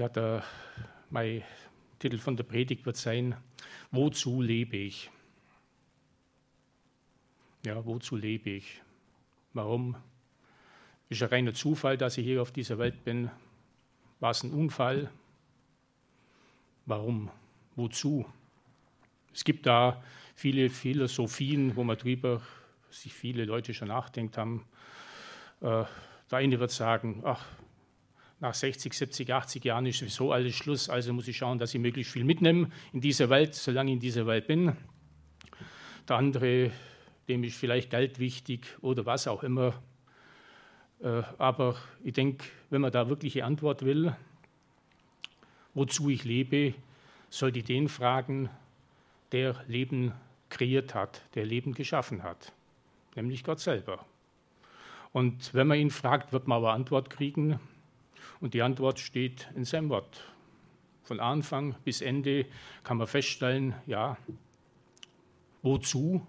Ja, der, mein Titel von der Predigt wird sein, Wozu lebe ich? Ja, wozu lebe ich? Warum? Ist ja reiner Zufall, dass ich hier auf dieser Welt bin. War es ein Unfall? Warum? Wozu? Es gibt da viele Philosophien, wo man drüber sich viele Leute schon nachdenkt haben. Äh, der eine wird sagen, ach, nach 60, 70, 80 Jahren ist sowieso alles Schluss, also muss ich schauen, dass ich möglichst viel mitnehme in dieser Welt, solange ich in dieser Welt bin. Der andere, dem ist vielleicht Geld wichtig oder was auch immer. Äh, aber ich denke, wenn man da wirkliche Antwort will, wozu ich lebe, sollte ich den fragen, der Leben kreiert hat, der Leben geschaffen hat, nämlich Gott selber. Und wenn man ihn fragt, wird man aber Antwort kriegen, und die Antwort steht in seinem Wort. Von Anfang bis Ende kann man feststellen, ja, wozu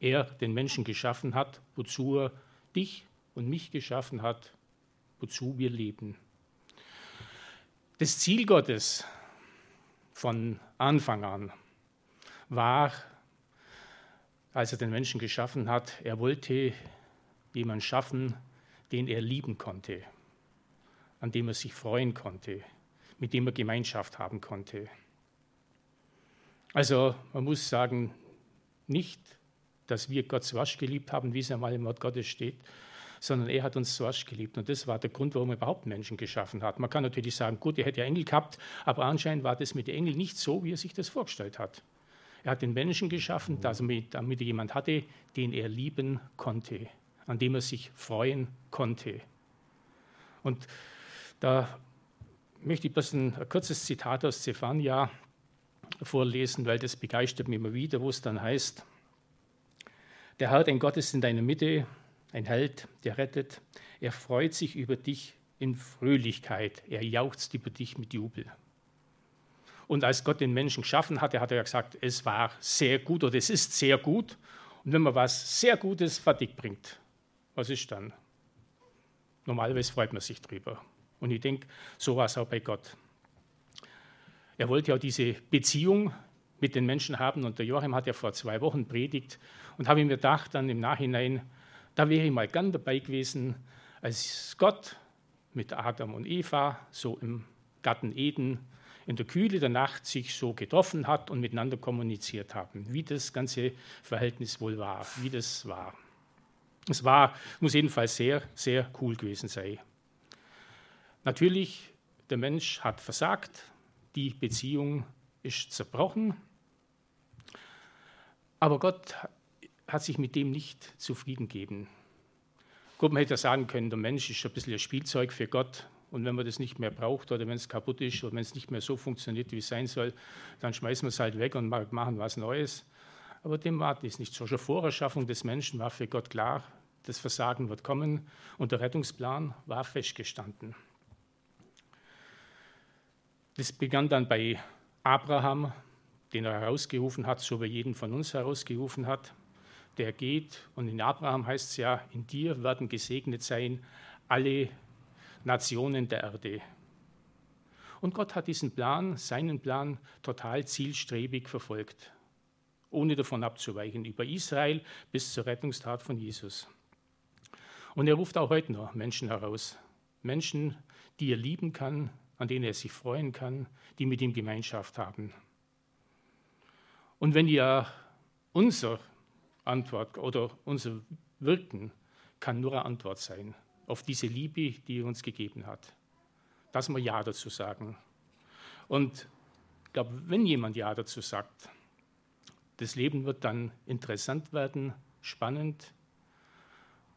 er den Menschen geschaffen hat, wozu er dich und mich geschaffen hat, wozu wir leben. Das Ziel Gottes von Anfang an war, als er den Menschen geschaffen hat, er wollte jemanden schaffen, den er lieben konnte an dem er sich freuen konnte, mit dem er Gemeinschaft haben konnte. Also man muss sagen, nicht, dass wir Gott zuerst geliebt haben, wie es einmal im Wort Gottes steht, sondern er hat uns zuerst geliebt. Und das war der Grund, warum er überhaupt Menschen geschaffen hat. Man kann natürlich sagen, gut, er hätte ja Engel gehabt, aber anscheinend war das mit den Engeln nicht so, wie er sich das vorgestellt hat. Er hat den Menschen geschaffen, damit, er jemand hatte, den er lieben konnte, an dem er sich freuen konnte. Und da möchte ich bloß ein, ein kurzes Zitat aus Zephania vorlesen, weil das begeistert mich immer wieder, wo es dann heißt, der Herr, dein Gott ist in deiner Mitte, ein Held, der rettet. Er freut sich über dich in Fröhlichkeit. Er jauchzt über dich mit Jubel. Und als Gott den Menschen geschaffen hatte, hat er gesagt, es war sehr gut oder es ist sehr gut. Und wenn man was sehr Gutes fertig bringt, was ist dann? Normalerweise freut man sich drüber. Und ich denke, so war es auch bei Gott. Er wollte ja diese Beziehung mit den Menschen haben und der Joachim hat ja vor zwei Wochen predigt und habe mir gedacht dann im Nachhinein, da wäre ich mal gern dabei gewesen, als Gott mit Adam und Eva so im Garten Eden in der Kühle der Nacht sich so getroffen hat und miteinander kommuniziert haben, wie das ganze Verhältnis wohl war, wie das war. Es war, muss jedenfalls sehr, sehr cool gewesen sein. Natürlich, der Mensch hat versagt, die Beziehung ist zerbrochen, aber Gott hat sich mit dem nicht zufrieden gegeben. Gut, man hätte sagen können, der Mensch ist ein bisschen ein Spielzeug für Gott und wenn man das nicht mehr braucht oder wenn es kaputt ist oder wenn es nicht mehr so funktioniert, wie es sein soll, dann schmeißen wir es halt weg und machen was Neues. Aber dem war das nicht so. Schon vor Erschaffung des Menschen war für Gott klar, das Versagen wird kommen und der Rettungsplan war festgestanden. Das begann dann bei Abraham, den er herausgerufen hat, so wie jeden von uns herausgerufen hat. Der geht und in Abraham heißt es ja, in dir werden gesegnet sein alle Nationen der Erde. Und Gott hat diesen Plan, seinen Plan, total zielstrebig verfolgt, ohne davon abzuweichen, über Israel bis zur Rettungstat von Jesus. Und er ruft auch heute noch Menschen heraus, Menschen, die er lieben kann, an denen er sich freuen kann, die mit ihm Gemeinschaft haben. Und wenn ja unsere Antwort oder unser Wirken kann nur eine Antwort sein auf diese Liebe, die er uns gegeben hat, dass wir Ja dazu sagen. Und ich glaube, wenn jemand Ja dazu sagt, das Leben wird dann interessant werden, spannend.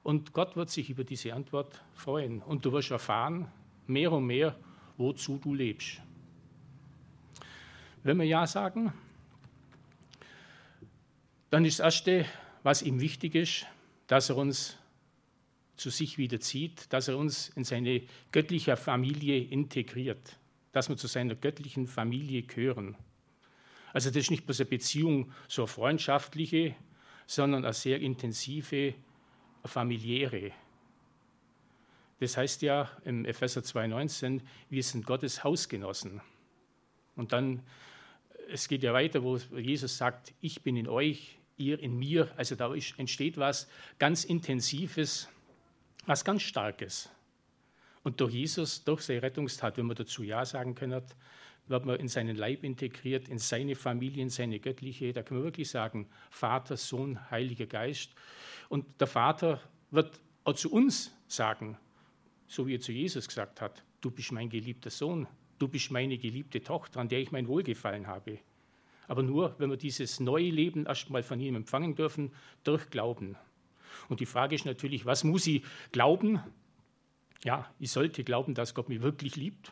Und Gott wird sich über diese Antwort freuen. Und du wirst erfahren, mehr und mehr, wozu du lebst. Wenn wir Ja sagen, dann ist das Erste, was ihm wichtig ist, dass er uns zu sich wieder zieht, dass er uns in seine göttliche Familie integriert, dass wir zu seiner göttlichen Familie gehören. Also das ist nicht bloß eine Beziehung, so eine freundschaftliche, sondern eine sehr intensive, familiäre. Das heißt ja im Epheser 2,19, wir sind Gottes Hausgenossen. Und dann, es geht ja weiter, wo Jesus sagt, ich bin in euch, ihr in mir. Also da entsteht was ganz Intensives, was ganz Starkes. Und durch Jesus, durch seine Rettungstat, wenn man dazu Ja sagen können, wird man in seinen Leib integriert, in seine Familie, in seine göttliche. Da kann man wirklich sagen, Vater, Sohn, Heiliger Geist. Und der Vater wird auch zu uns sagen, so wie er zu Jesus gesagt hat, du bist mein geliebter Sohn, du bist meine geliebte Tochter, an der ich mein Wohlgefallen habe. Aber nur, wenn wir dieses neue Leben erstmal von ihm empfangen dürfen, durch Glauben. Und die Frage ist natürlich, was muss ich glauben? Ja, ich sollte glauben, dass Gott mich wirklich liebt,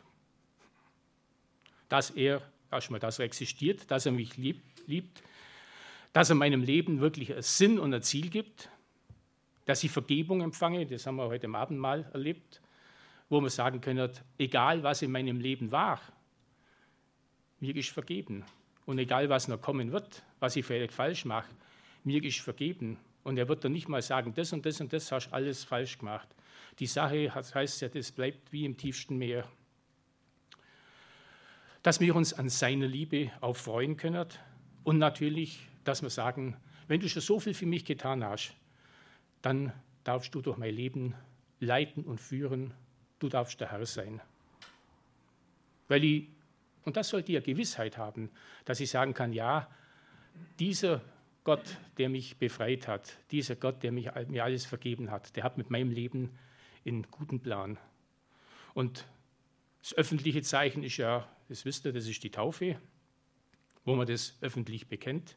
dass er erstmal, dass er existiert, dass er mich liebt, liebt, dass er meinem Leben wirklich einen Sinn und ein Ziel gibt, dass ich Vergebung empfange, das haben wir heute am Abendmahl erlebt, wo man sagen können, egal was in meinem Leben war, mir ist vergeben. Und egal was noch kommen wird, was ich vielleicht falsch mache, mir ist vergeben. Und er wird dann nicht mal sagen, das und das und das hast alles falsch gemacht. Die Sache heißt ja, das bleibt wie im tiefsten Meer. Dass wir uns an seiner Liebe auch freuen können und natürlich, dass wir sagen, wenn du schon so viel für mich getan hast, dann darfst du durch mein Leben leiten und führen. Du darfst der Herr sein. Weil ich, und das sollte ja Gewissheit haben, dass ich sagen kann, ja, dieser Gott, der mich befreit hat, dieser Gott, der mich, mir alles vergeben hat, der hat mit meinem Leben einen guten Plan. Und das öffentliche Zeichen ist ja, das wisst ihr, das ist die Taufe, wo man das öffentlich bekennt.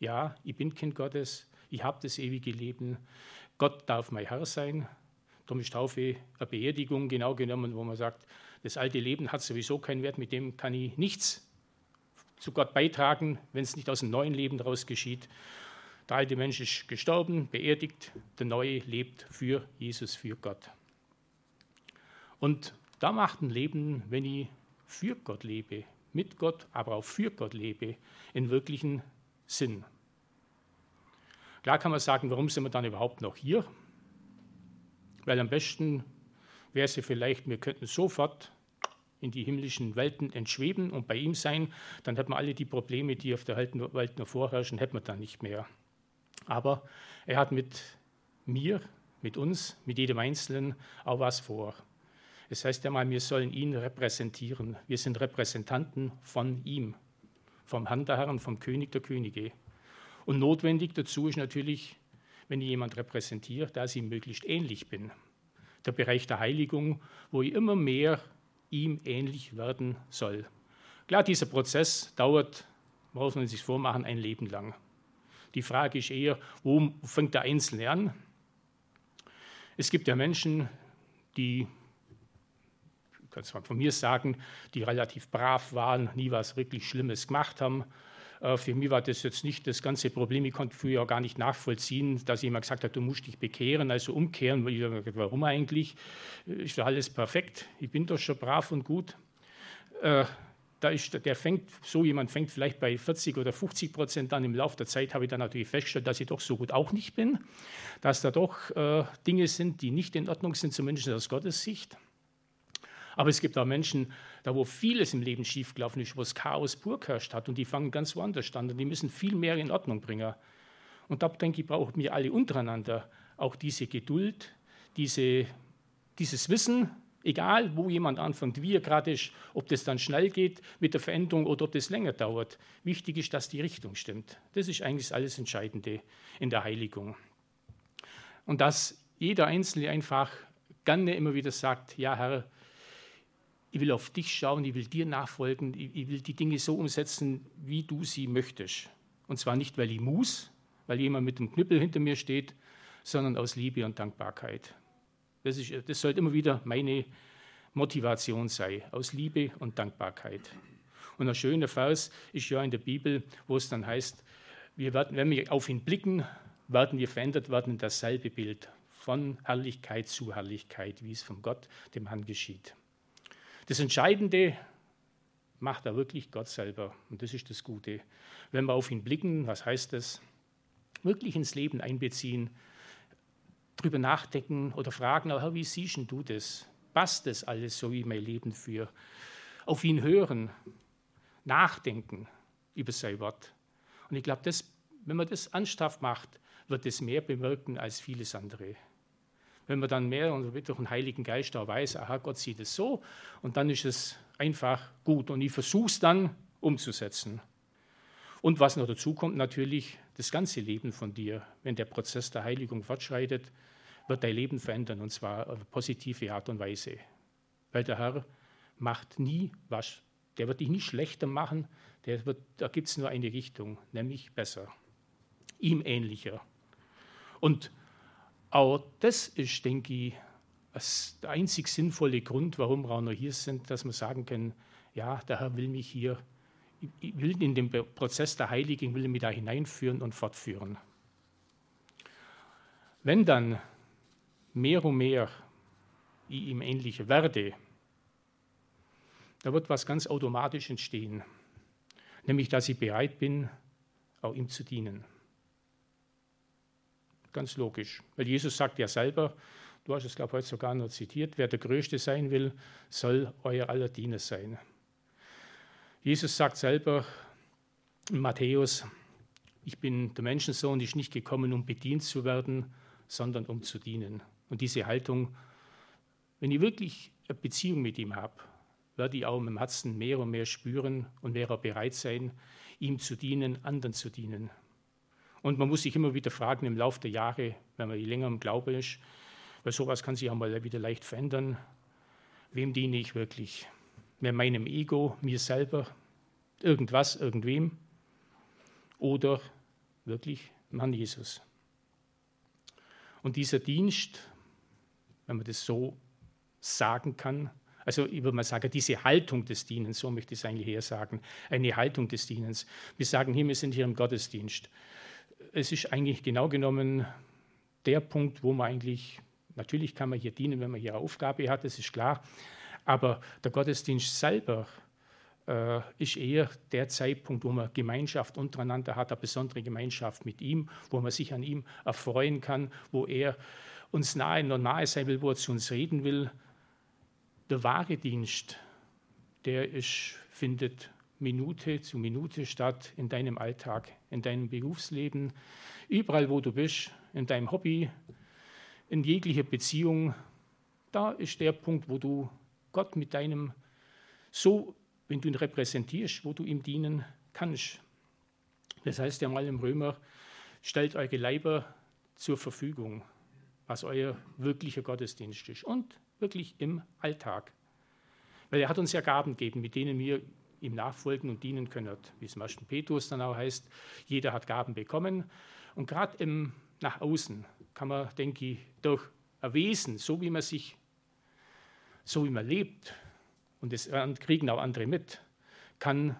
Ja, ich bin Kind Gottes, ich habe das ewige Leben, Gott darf mein Herr sein. Darum ist Taufe eine Beerdigung genau genommen, wo man sagt, das alte Leben hat sowieso keinen Wert, mit dem kann ich nichts zu Gott beitragen, wenn es nicht aus dem neuen Leben daraus geschieht. Der alte Mensch ist gestorben, beerdigt, der neue lebt für Jesus, für Gott. Und da macht ein Leben, wenn ich für Gott lebe, mit Gott, aber auch für Gott lebe, in wirklichen Sinn. Klar kann man sagen, warum sind wir dann überhaupt noch hier? Weil am besten wäre es vielleicht, wir könnten sofort in die himmlischen Welten entschweben und bei ihm sein, dann hätten wir alle die Probleme, die auf der Welt noch vorherrschen, hätten wir dann nicht mehr. Aber er hat mit mir, mit uns, mit jedem Einzelnen auch was vor. Es heißt ja mal, wir sollen ihn repräsentieren. Wir sind Repräsentanten von ihm, vom Herrn der Herren, vom König der Könige. Und notwendig dazu ist natürlich, wenn ich jemand repräsentiere, dass ich ihm möglichst ähnlich bin. Der Bereich der Heiligung, wo ich immer mehr ihm ähnlich werden soll. Klar, dieser Prozess dauert, muss man sich vormachen, ein Leben lang. Die Frage ist eher, wo fängt der Einzelne an? Es gibt ja Menschen, die, ich kann es mal von mir sagen, die relativ brav waren, nie was wirklich Schlimmes gemacht haben. Äh, für mich war das jetzt nicht das ganze Problem. Ich konnte früher auch gar nicht nachvollziehen, dass jemand gesagt hat, du musst dich bekehren, also umkehren. Warum eigentlich? Ist doch alles perfekt. Ich bin doch schon brav und gut. Äh, da ist, der fängt, so jemand fängt vielleicht bei 40 oder 50 Prozent an. Im Laufe der Zeit habe ich dann natürlich festgestellt, dass ich doch so gut auch nicht bin, dass da doch äh, Dinge sind, die nicht in Ordnung sind, zumindest aus Gottes Sicht. Aber es gibt auch Menschen, da wo vieles im Leben schiefgelaufen ist, wo es Chaos pur geherrscht hat und die fangen ganz woanders an und die müssen viel mehr in Ordnung bringen. Und da denke ich, brauchen wir alle untereinander auch diese Geduld, diese, dieses Wissen, egal wo jemand anfängt, wie er gerade ist, ob das dann schnell geht mit der Veränderung oder ob das länger dauert. Wichtig ist, dass die Richtung stimmt. Das ist eigentlich alles Entscheidende in der Heiligung. Und dass jeder Einzelne einfach gerne immer wieder sagt, ja Herr, ich will auf dich schauen, ich will dir nachfolgen, ich will die Dinge so umsetzen, wie du sie möchtest. Und zwar nicht, weil ich muss, weil jemand mit dem Knüppel hinter mir steht, sondern aus Liebe und Dankbarkeit. Das, ist, das sollte immer wieder meine Motivation sein, aus Liebe und Dankbarkeit. Und ein schöner Vers ist ja in der Bibel, wo es dann heißt, wir werden, wenn wir auf ihn blicken, werden wir verändert werden in dasselbe Bild, von Herrlichkeit zu Herrlichkeit, wie es von Gott, dem Herrn, geschieht. Das Entscheidende macht er wirklich Gott selber. Und das ist das Gute. Wenn wir auf ihn blicken, was heißt das? Wirklich ins Leben einbeziehen. drüber nachdenken oder fragen, Herr, wie siehst du das? Passt das alles so, wie mein Leben für? Auf ihn hören, nachdenken über sein Wort. Und ich glaube, wenn man das ernsthaft macht, wird es mehr bewirken als vieles andere. Wenn man dann mehr und durch den Heiligen Geist auch weiß, aha, Gott sieht es so, und dann ist es einfach gut. Und ich versuche es dann umzusetzen. Und was noch dazu kommt, natürlich das ganze Leben von dir, wenn der Prozess der Heiligung fortschreitet, wird dein Leben verändern und zwar auf positive Art und Weise. Weil der Herr macht nie was, der wird dich nie schlechter machen, der wird, da gibt es nur eine Richtung, nämlich besser, ihm ähnlicher. Und auch das ist, denke ich, der einzig sinnvolle Grund, warum wir auch noch hier sind, dass wir sagen können, ja, der Herr will mich hier ich will in den Prozess der Heiligung, will mich da hineinführen und fortführen. Wenn dann mehr und mehr ich ihm ähnlicher werde, da wird was ganz automatisch entstehen, nämlich dass ich bereit bin, auch ihm zu dienen. Ganz logisch, weil Jesus sagt ja selber, du hast es, glaube ich, heute sogar noch zitiert, wer der Größte sein will, soll euer aller Diener sein. Jesus sagt selber in Matthäus, ich bin der Menschensohn, ist nicht gekommen, um bedient zu werden, sondern um zu dienen. Und diese Haltung, wenn ich wirklich eine Beziehung mit ihm habe, werde ich auch im Herzen mehr und mehr spüren und auch bereit sein, ihm zu dienen, anderen zu dienen. Und man muss sich immer wieder fragen im Laufe der Jahre, wenn man länger im Glauben ist, weil sowas kann sich auch mal wieder leicht verändern, wem diene ich wirklich? mit meinem Ego, mir selber, irgendwas, irgendwem oder wirklich Mann Jesus. Und dieser Dienst, wenn man das so sagen kann, also ich würde mal sagen, diese Haltung des Dienens, so möchte ich es eigentlich eher sagen, eine Haltung des Dienens. Wir sagen hier, wir sind hier im Gottesdienst. Es ist eigentlich genau genommen der Punkt, wo man eigentlich, natürlich kann man hier dienen, wenn man hier Aufgabe hat, das ist klar, aber der Gottesdienst selber äh, ist eher der Zeitpunkt, wo man Gemeinschaft untereinander hat, eine besondere Gemeinschaft mit ihm, wo man sich an ihm erfreuen kann, wo er uns nahe und nahe sein will, wo er zu uns reden will. Der wahre Dienst, der ist, findet Minute zu Minute statt in deinem Alltag, in deinem Berufsleben, überall, wo du bist, in deinem Hobby, in jeglicher Beziehung. Da ist der Punkt, wo du Gott mit deinem, so, wenn du ihn repräsentierst, wo du ihm dienen kannst. Das heißt ja mal im Römer, stellt eure Leiber zur Verfügung, was euer wirklicher Gottesdienst ist und wirklich im Alltag. Weil er hat uns ja Gaben gegeben, mit denen wir ihm nachfolgen und dienen können. Wie es im 1. Petrus dann auch heißt, jeder hat Gaben bekommen. Und gerade nach außen kann man, denke ich, durch ein Wesen, so wie man sich so wie man lebt, und das kriegen auch andere mit, kann,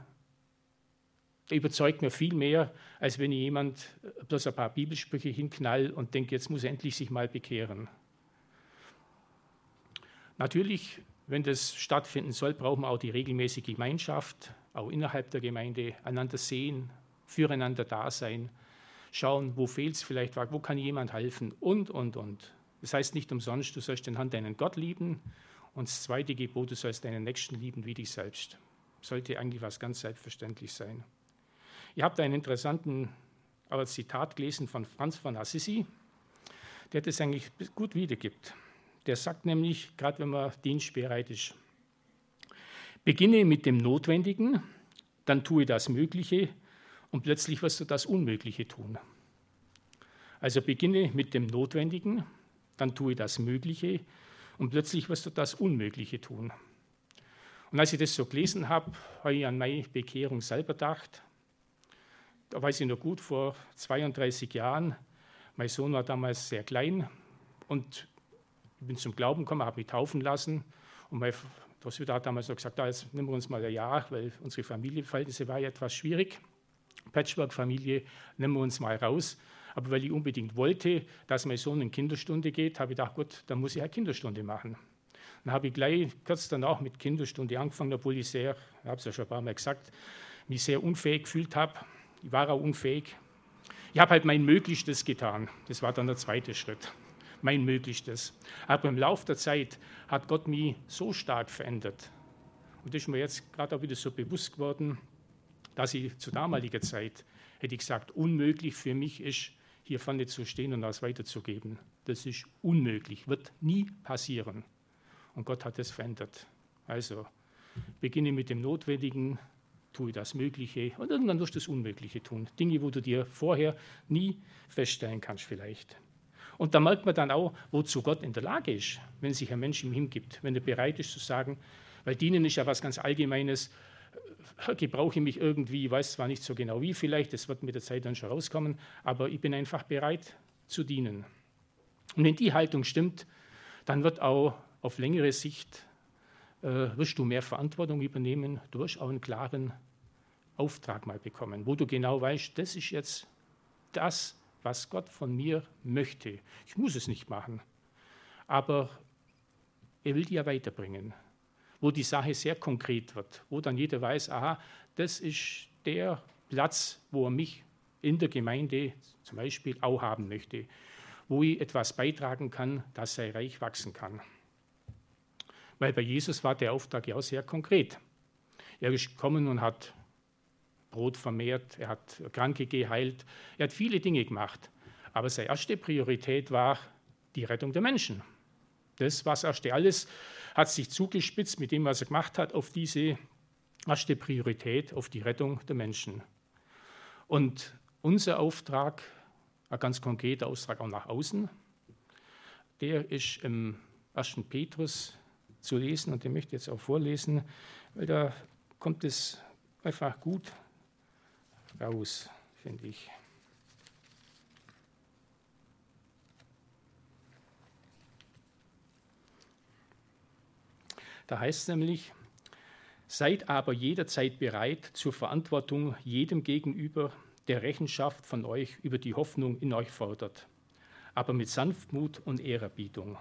überzeugt mir viel mehr, als wenn ich jemand bloß ein paar Bibelsprüche hinknall und denke, jetzt muss er endlich sich mal bekehren. Natürlich, wenn das stattfinden soll, brauchen wir auch die regelmäßige Gemeinschaft, auch innerhalb der Gemeinde, einander sehen, füreinander da sein, schauen, wo fehlt es vielleicht, wo kann jemand helfen und, und, und. Das heißt nicht umsonst, du sollst den Hand deinen Gott lieben und das zweite Gebot, du sollst deinen Nächsten lieben wie dich selbst. Sollte eigentlich was ganz selbstverständlich sein. Ihr habt einen interessanten aber Zitat gelesen von Franz von Assisi, der das eigentlich gut wiedergibt. Der sagt nämlich, gerade wenn man dienstbereit ist, beginne mit dem Notwendigen, dann tue das Mögliche und plötzlich wirst du das Unmögliche tun. Also beginne mit dem Notwendigen, dann tue das Mögliche und plötzlich wirst du das Unmögliche tun. Und als ich das so gelesen habe, habe ich an meine Bekehrung selber gedacht. Da weiß ich noch gut, vor 32 Jahren, mein Sohn war damals sehr klein und bin zum Glauben gekommen, habe mich taufen lassen. Und mein Prostitut hat damals noch gesagt, ah, jetzt nehmen wir uns mal ein Jahr, weil unsere Familienverhältnisse war ja etwas schwierig. Patchwork-Familie, nehmen wir uns mal raus. Aber weil ich unbedingt wollte, dass mein Sohn in Kinderstunde geht, habe ich gedacht, gut, dann muss ich eine Kinderstunde machen. Dann habe ich gleich kurz danach mit Kinderstunde angefangen, obwohl ich sehr, ich habe es ja schon ein paar Mal gesagt, mich sehr unfähig gefühlt habe. Ich war auch unfähig. Ich habe halt mein Möglichstes getan. Das war dann der zweite Schritt. Mein Möglichstes. Aber im Laufe der Zeit hat Gott mich so stark verändert. Und das ist mir jetzt gerade auch wieder so bewusst geworden, dass ich zu damaliger Zeit hätte ich gesagt, unmöglich für mich ist, hier vorne zu stehen und das weiterzugeben. Das ist unmöglich, wird nie passieren. Und Gott hat es verändert. Also beginne mit dem Notwendigen, tue das Mögliche und irgendwann wirst du das Unmögliche tun. Dinge, wo du dir vorher nie feststellen kannst vielleicht. Und da merkt man dann auch, wozu Gott in der Lage ist, wenn sich ein Mensch ihm hingibt, wenn er bereit ist zu sagen, weil dienen ist ja was ganz Allgemeines, gebrauche ich mich irgendwie, ich weiß zwar nicht so genau wie vielleicht, das wird mit der Zeit dann schon rauskommen, aber ich bin einfach bereit zu dienen. Und wenn die Haltung stimmt, dann wird auch auf längere Sicht, äh, wirst du mehr Verantwortung übernehmen, du wirst auch einen klaren Auftrag mal bekommen, wo du genau weißt, das ist jetzt das, was Gott von mir möchte. Ich muss es nicht machen, aber er will dir weiterbringen wo die Sache sehr konkret wird, wo dann jeder weiß, aha, das ist der Platz, wo er mich in der Gemeinde zum Beispiel auch haben möchte, wo ich etwas beitragen kann, dass sein Reich wachsen kann. Weil bei Jesus war der Auftrag ja auch sehr konkret. Er ist gekommen und hat Brot vermehrt, er hat Kranke geheilt, er hat viele Dinge gemacht. Aber seine erste Priorität war die Rettung der Menschen. Das, was erste alles hat sich zugespitzt mit dem, was er gemacht hat, auf diese erste Priorität, auf die Rettung der Menschen. Und unser Auftrag, ein ganz konkreter Auftrag auch nach außen, der ist im 1. Petrus zu lesen und den möchte ich jetzt auch vorlesen, weil da kommt es einfach gut raus, finde ich. Da heißt es nämlich, seid aber jederzeit bereit zur Verantwortung jedem gegenüber, der Rechenschaft von euch über die Hoffnung in euch fordert, aber mit Sanftmut und Ehrerbietung.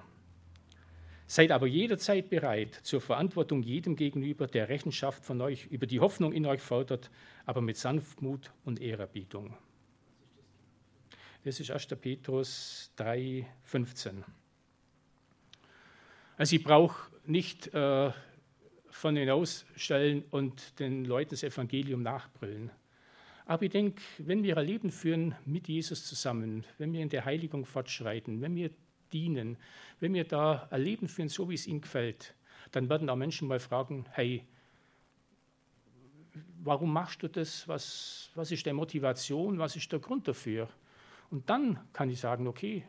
Seid aber jederzeit bereit zur Verantwortung jedem gegenüber, der Rechenschaft von euch über die Hoffnung in euch fordert, aber mit Sanftmut und Ehrerbietung. Das ist 1. Petrus 3, 15. Also ich brauche nicht äh, von hinausstellen und den Leuten das Evangelium nachbrüllen. Aber ich denke, wenn wir ein Leben führen mit Jesus zusammen, wenn wir in der Heiligung fortschreiten, wenn wir dienen, wenn wir da ein Leben führen, so wie es ihnen gefällt, dann werden auch Menschen mal fragen, hey, warum machst du das? Was, was ist deine Motivation? Was ist der Grund dafür? Und dann kann ich sagen, okay,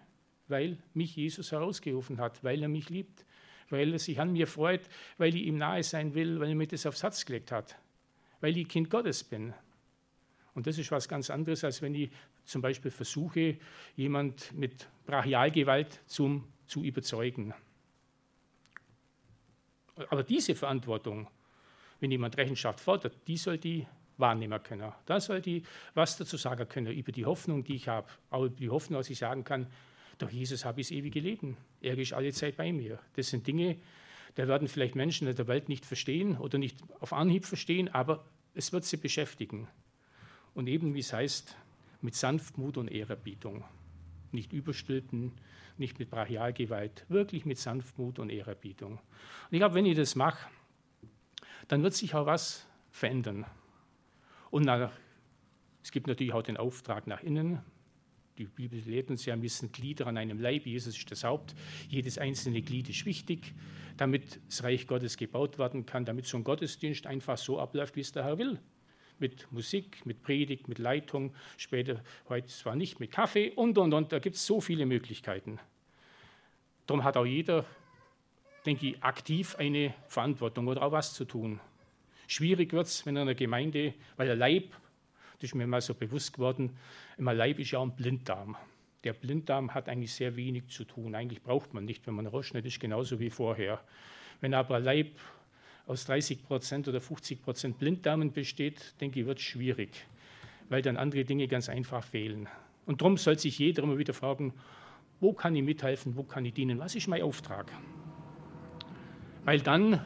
weil mich Jesus herausgerufen hat, weil er mich liebt, weil er sich an mir freut, weil ich ihm nahe sein will, weil er mir das aufs Herz gelegt hat, weil ich Kind Gottes bin. Und das ist was ganz anderes, als wenn ich zum Beispiel versuche, jemand mit Brachialgewalt zum, zu überzeugen. Aber diese Verantwortung, wenn jemand Rechenschaft fordert, die soll die wahrnehmen können. Da soll die was dazu sagen können über die Hoffnung, die ich habe, auch über die Hoffnung, dass ich sagen kann, durch Jesus habe ich das ewige Leben. Er ist alle Zeit bei mir. Das sind Dinge, da werden vielleicht Menschen in der Welt nicht verstehen oder nicht auf Anhieb verstehen, aber es wird sie beschäftigen. Und eben, wie es heißt, mit Sanftmut und Ehrerbietung. Nicht überstülpen, nicht mit Brachialgewalt, wirklich mit Sanftmut und Ehrerbietung. Und ich glaube, wenn ich das mache, dann wird sich auch was verändern. Und nach, es gibt natürlich auch den Auftrag nach innen, die Bibel lehrt uns ja, wir sind Glieder an einem Leib. Jesus ist das Haupt. Jedes einzelne Glied ist wichtig, damit das Reich Gottes gebaut werden kann, damit so ein Gottesdienst einfach so abläuft, wie es der Herr will. Mit Musik, mit Predigt, mit Leitung, später heute zwar nicht mit Kaffee und und und. Da gibt es so viele Möglichkeiten. Darum hat auch jeder, denke ich, aktiv eine Verantwortung oder auch was zu tun. Schwierig wird es, wenn in einer Gemeinde, weil der Leib das ist mir mal so bewusst geworden, im Leib ist ja ein Blinddarm. Der Blinddarm hat eigentlich sehr wenig zu tun. Eigentlich braucht man nicht, wenn man rausschneidet, ist genauso wie vorher. Wenn aber Leib aus 30 Prozent oder 50 Prozent Blinddarmen besteht, denke ich, wird schwierig, weil dann andere Dinge ganz einfach fehlen. Und darum soll sich jeder immer wieder fragen, wo kann ich mithelfen, wo kann ich dienen, was ist mein Auftrag? Weil dann,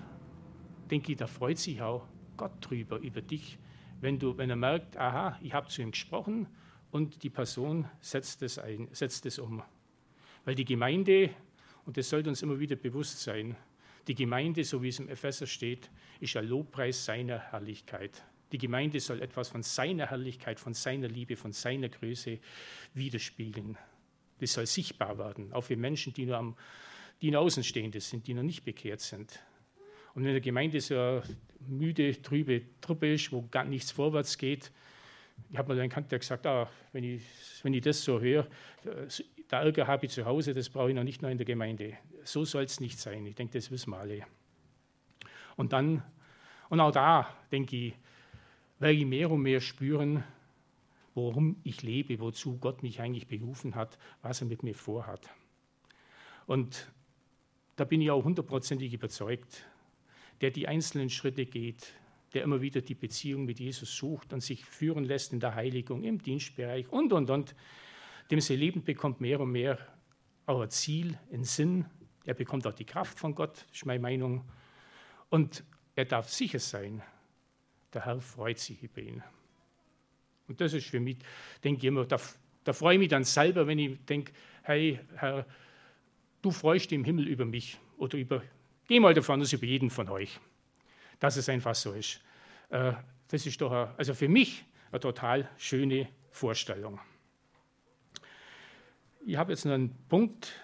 denke ich, da freut sich auch Gott drüber, über dich, wenn, du, wenn er merkt, aha, ich habe zu ihm gesprochen und die Person setzt es, ein, setzt es um. Weil die Gemeinde, und das sollte uns immer wieder bewusst sein, die Gemeinde, so wie es im Epheser steht, ist ein Lobpreis seiner Herrlichkeit. Die Gemeinde soll etwas von seiner Herrlichkeit, von seiner Liebe, von seiner Größe widerspiegeln. Das soll sichtbar werden, auch für Menschen, die nur, am, die nur Außenstehende sind, die noch nicht bekehrt sind. Und wenn der Gemeinde so eine müde, trübe Truppe ist, wo gar nichts vorwärts geht, ich habe mal einen Kant, der gesagt, ah, wenn, ich, wenn ich das so höre, der Ärger habe ich zu Hause, das brauche ich noch nicht nur in der Gemeinde. So soll es nicht sein. Ich denke, das wissen wir alle. Und dann, und auch da, denke ich, werde ich mehr und mehr spüren, worum ich lebe, wozu Gott mich eigentlich berufen hat, was er mit mir vorhat. Und da bin ich auch hundertprozentig überzeugt, der die einzelnen Schritte geht, der immer wieder die Beziehung mit Jesus sucht und sich führen lässt in der Heiligung, im Dienstbereich und, und, und, dem Leben bekommt mehr und mehr auch ein Ziel, einen Sinn. Er bekommt auch die Kraft von Gott, ist meine Meinung. Und er darf sicher sein, der Herr freut sich über ihn. Und das ist für mich, denke ich immer, da, da freue ich mich dann selber, wenn ich denke, hey Herr, du freust im Himmel über mich oder über, geh mal davon aus, über jeden von euch, dass es einfach so ist. Äh, das ist doch, also für mich eine total schöne Vorstellung. Ich habe jetzt einen Punkt,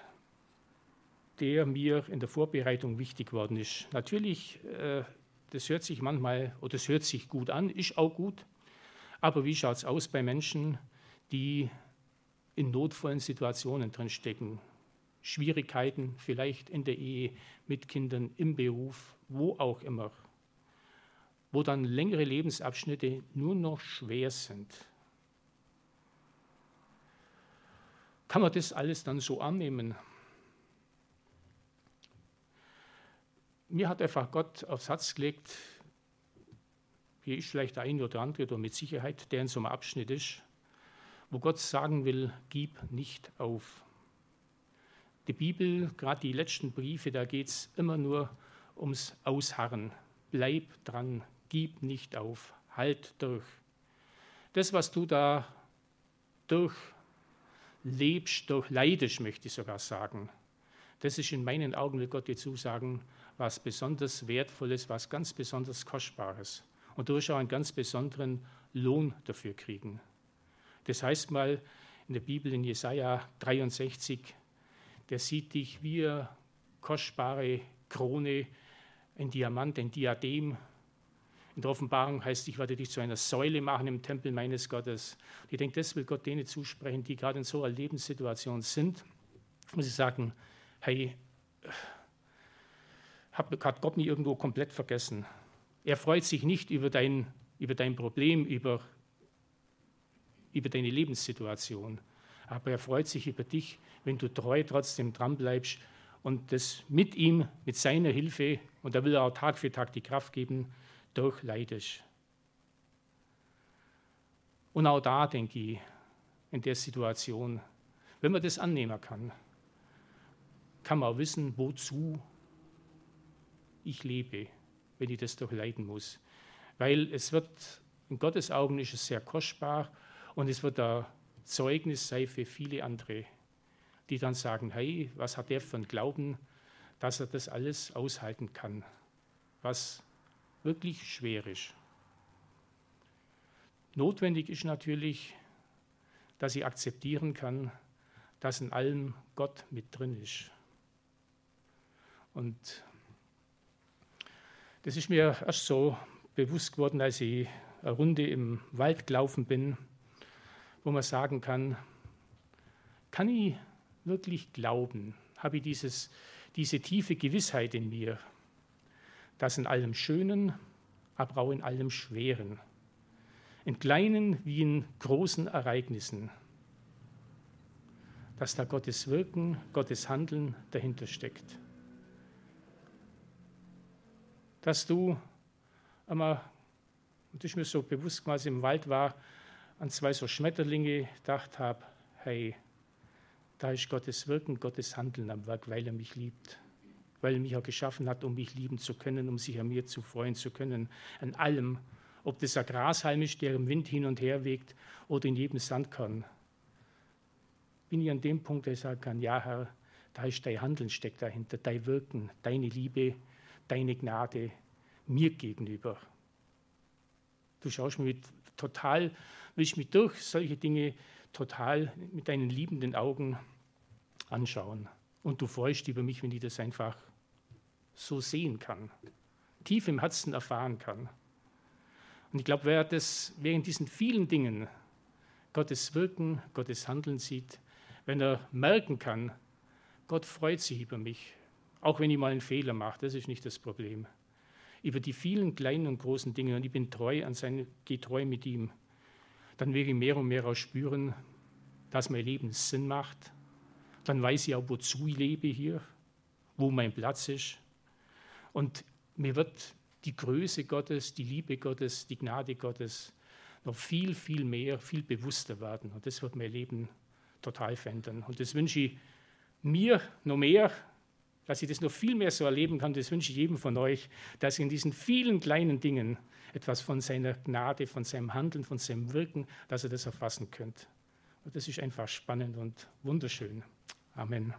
der mir in der Vorbereitung wichtig geworden ist. Natürlich, äh, das hört sich manchmal oder das hört sich gut an, ist auch gut. Aber wie schaut es aus bei Menschen, die in notvollen Situationen drinstecken? Schwierigkeiten vielleicht in der Ehe, mit Kindern, im Beruf, wo auch immer. Wo dann längere Lebensabschnitte nur noch schwer sind. Kann man das alles dann so annehmen? Mir hat einfach Gott aufs Herz gelegt, hier ist vielleicht der eine oder andere oder mit Sicherheit, der in so einem Abschnitt ist, wo Gott sagen will, gib nicht auf. Die Bibel, gerade die letzten Briefe, da geht es immer nur ums Ausharren. Bleib dran, gib nicht auf, halt durch. Das, was du da durch lebst, durch leidest, möchte ich sogar sagen. Das ist in meinen Augen, will Gott dir zusagen, was besonders Wertvolles, was ganz besonders Kostbares. Und du wirst auch einen ganz besonderen Lohn dafür kriegen. Das heißt mal in der Bibel in Jesaja 63, der sieht dich wie eine kostbare Krone, ein Diamant, ein Diadem in der Offenbarung heißt, ich werde dich zu einer Säule machen im Tempel meines Gottes. Und ich denke, das will Gott denen zusprechen, die gerade in so einer Lebenssituation sind, wo sie sagen, hey, hat Gott mich irgendwo komplett vergessen. Er freut sich nicht über dein, über dein Problem, über, über deine Lebenssituation, aber er freut sich über dich, wenn du treu trotzdem dranbleibst und das mit ihm, mit seiner Hilfe, und da will er auch Tag für Tag die Kraft geben, durchleidest. Und auch da denke ich, in der Situation, wenn man das annehmen kann, kann man auch wissen, wozu ich lebe, wenn ich das durchleiden muss. Weil es wird, in Gottes Augen ist es sehr kostbar und es wird ein Zeugnis sein für viele andere, die dann sagen, hey, was hat der für einen Glauben, dass er das alles aushalten kann, was wirklich schwer ist. Notwendig ist natürlich, dass ich akzeptieren kann, dass in allem Gott mit drin ist. Und das ist mir erst so bewusst geworden, als ich eine Runde im Wald gelaufen bin, wo man sagen kann, kann ich wirklich glauben, habe ich dieses, diese tiefe Gewissheit in mir, dass in allem Schönen, aber auch in allem Schweren, in kleinen wie in großen Ereignissen, dass da Gottes Wirken, Gottes Handeln dahinter steckt. Dass du einmal, und ich mir so bewusst, ich im Wald war, an zwei so Schmetterlinge gedacht habe, hey, da ist Gottes Wirken, Gottes Handeln am Werk, weil er mich liebt weil er mich auch geschaffen hat, um mich lieben zu können, um sich an mir zu freuen zu können, an allem, ob das ein Grashalm ist, der im Wind hin und her wegt oder in jedem Sandkorn. bin ich an dem Punkt, dass ich sagen kann, ja Herr, da ist dein Handeln steckt dahinter, dein Wirken, deine Liebe, deine Gnade mir gegenüber. Du schaust mir total, willst mich durch solche Dinge total mit deinen liebenden Augen anschauen. Und du freust über mich, wenn ich das einfach so sehen kann, tief im Herzen erfahren kann. Und ich glaube, wer das während diesen vielen Dingen Gottes Wirken, Gottes Handeln sieht, wenn er merken kann, Gott freut sich über mich, auch wenn ich mal einen Fehler mache, das ist nicht das Problem. Über die vielen kleinen und großen Dinge und ich bin treu an seine, gehe treu mit ihm, dann werde ich mehr und mehr auch spüren, dass mein Leben Sinn macht. Dann weiß ich auch, wozu ich lebe hier, wo mein Platz ist. Und mir wird die Größe Gottes, die Liebe Gottes, die Gnade Gottes noch viel, viel mehr, viel bewusster werden. Und das wird mein Leben total verändern. Und das wünsche ich mir noch mehr, dass ich das noch viel mehr so erleben kann. Das wünsche ich jedem von euch, dass ihr in diesen vielen kleinen Dingen etwas von seiner Gnade, von seinem Handeln, von seinem Wirken, dass ihr das erfassen könnt. Und das ist einfach spannend und wunderschön. Amen.